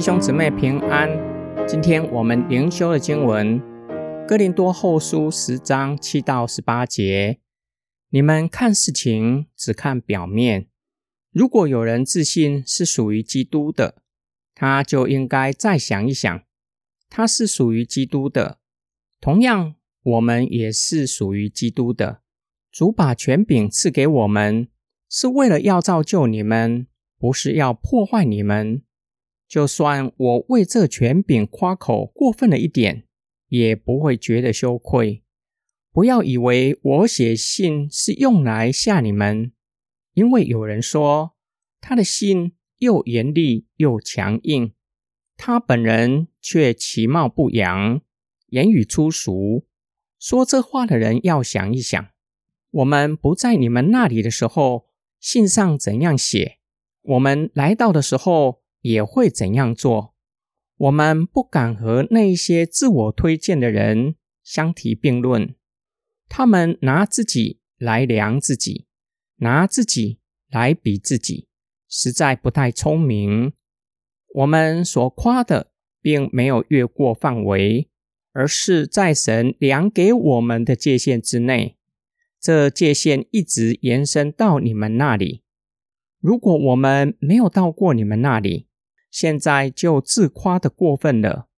弟兄姊妹平安。今天我们灵修的经文《哥林多后书》十章七到十八节。你们看事情只看表面。如果有人自信是属于基督的，他就应该再想一想，他是属于基督的。同样，我们也是属于基督的。主把权柄赐给我们，是为了要造就你们，不是要破坏你们。就算我为这权柄夸口过分了一点，也不会觉得羞愧。不要以为我写信是用来吓你们，因为有人说他的信又严厉又强硬，他本人却其貌不扬，言语粗俗。说这话的人要想一想，我们不在你们那里的时候，信上怎样写？我们来到的时候。也会怎样做？我们不敢和那些自我推荐的人相提并论。他们拿自己来量自己，拿自己来比自己，实在不太聪明。我们所夸的，并没有越过范围，而是在神量给我们的界限之内。这界限一直延伸到你们那里。如果我们没有到过你们那里，现在就自夸的过分了，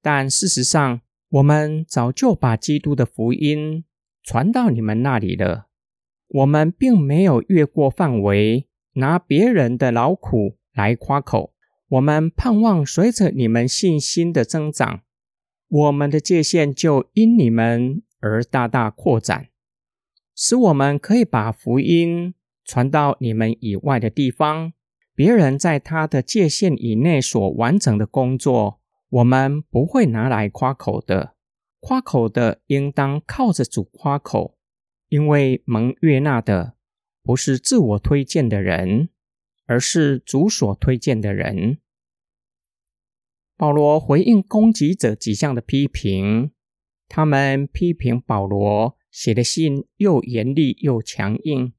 但事实上，我们早就把基督的福音传到你们那里了。我们并没有越过范围，拿别人的劳苦来夸口。我们盼望随着你们信心的增长，我们的界限就因你们而大大扩展，使我们可以把福音传到你们以外的地方。别人在他的界限以内所完成的工作，我们不会拿来夸口的。夸口的应当靠着主夸口，因为蒙悦纳的不是自我推荐的人，而是主所推荐的人。保罗回应攻击者几项的批评，他们批评保罗写的信又严厉又强硬，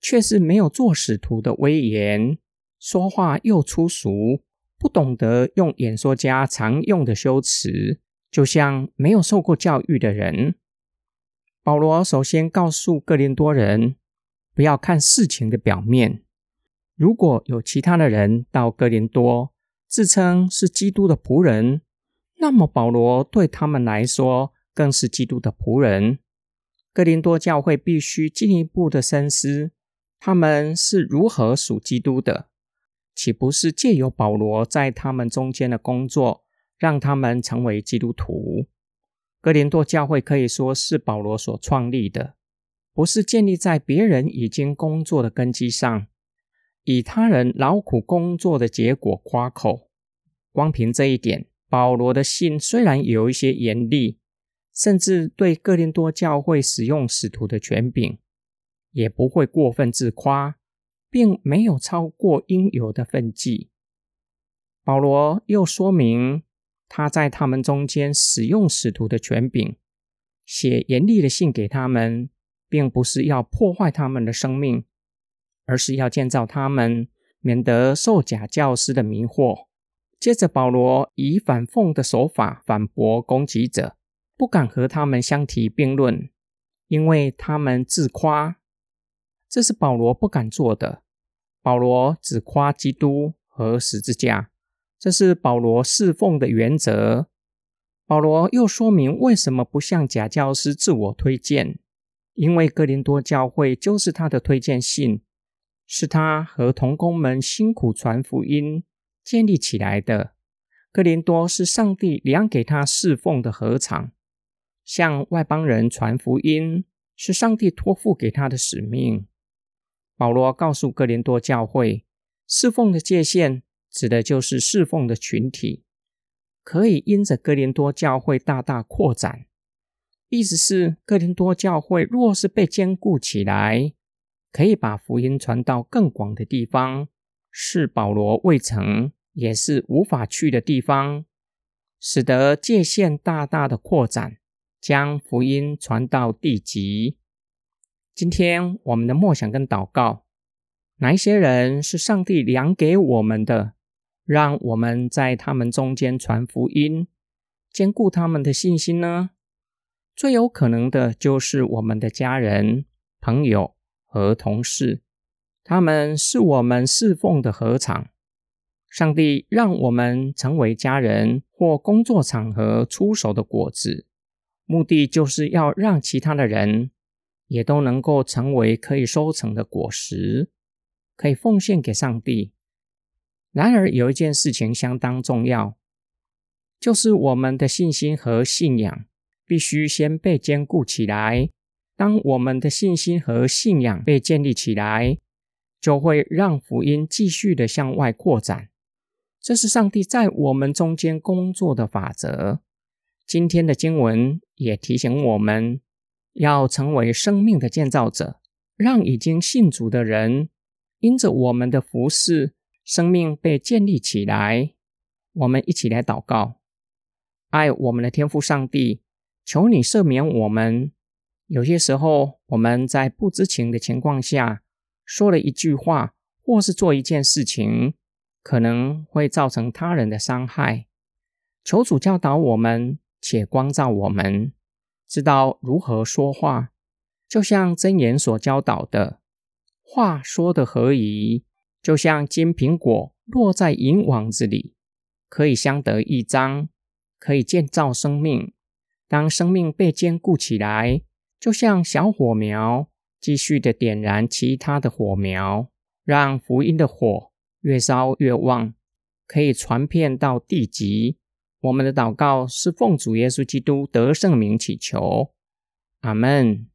却是没有做使徒的威严。说话又粗俗，不懂得用演说家常用的修辞，就像没有受过教育的人。保罗首先告诉哥林多人，不要看事情的表面。如果有其他的人到哥林多，自称是基督的仆人，那么保罗对他们来说更是基督的仆人。哥林多教会必须进一步的深思，他们是如何属基督的。岂不是借由保罗在他们中间的工作，让他们成为基督徒？哥林多教会可以说是保罗所创立的，不是建立在别人已经工作的根基上，以他人劳苦工作的结果夸口。光凭这一点，保罗的信虽然有一些严厉，甚至对哥林多教会使用使徒的权柄，也不会过分自夸。并没有超过应有的分际。保罗又说明，他在他们中间使用使徒的权柄，写严厉的信给他们，并不是要破坏他们的生命，而是要建造他们，免得受假教师的迷惑。接着，保罗以反讽的手法反驳攻击者，不敢和他们相提并论，因为他们自夸。这是保罗不敢做的。保罗只夸基督和十字架，这是保罗侍奉的原则。保罗又说明为什么不向假教师自我推荐，因为哥林多教会就是他的推荐信，是他和同工们辛苦传福音建立起来的。哥林多是上帝量给他侍奉的禾场，向外邦人传福音是上帝托付给他的使命。保罗告诉哥林多教会，侍奉的界限指的就是侍奉的群体，可以因着哥林多教会大大扩展。意思是，哥林多教会若是被坚固起来，可以把福音传到更广的地方，是保罗未曾也是无法去的地方，使得界限大大的扩展，将福音传到地极。今天我们的默想跟祷告，哪一些人是上帝量给我们的？让我们在他们中间传福音，坚固他们的信心呢？最有可能的就是我们的家人、朋友和同事，他们是我们侍奉的禾场。上帝让我们成为家人或工作场合出手的果子，目的就是要让其他的人也都能够成为可以收成的果实，可以奉献给上帝。然而，有一件事情相当重要，就是我们的信心和信仰必须先被坚固起来。当我们的信心和信仰被建立起来，就会让福音继续的向外扩展。这是上帝在我们中间工作的法则。今天的经文也提醒我们，要成为生命的建造者，让已经信主的人因着我们的服事，生命被建立起来。我们一起来祷告：爱我们的天父上帝，求你赦免我们。有些时候，我们在不知情的情况下，说了一句话，或是做一件事情。可能会造成他人的伤害，求主教导我们，且光照我们，知道如何说话。就像真言所教导的，话说得合宜，就像金苹果落在银网子里，可以相得益彰，可以建造生命。当生命被坚固起来，就像小火苗，继续的点燃其他的火苗，让福音的火。越烧越旺，可以传遍到地极。我们的祷告是奉主耶稣基督得圣名祈求，阿门。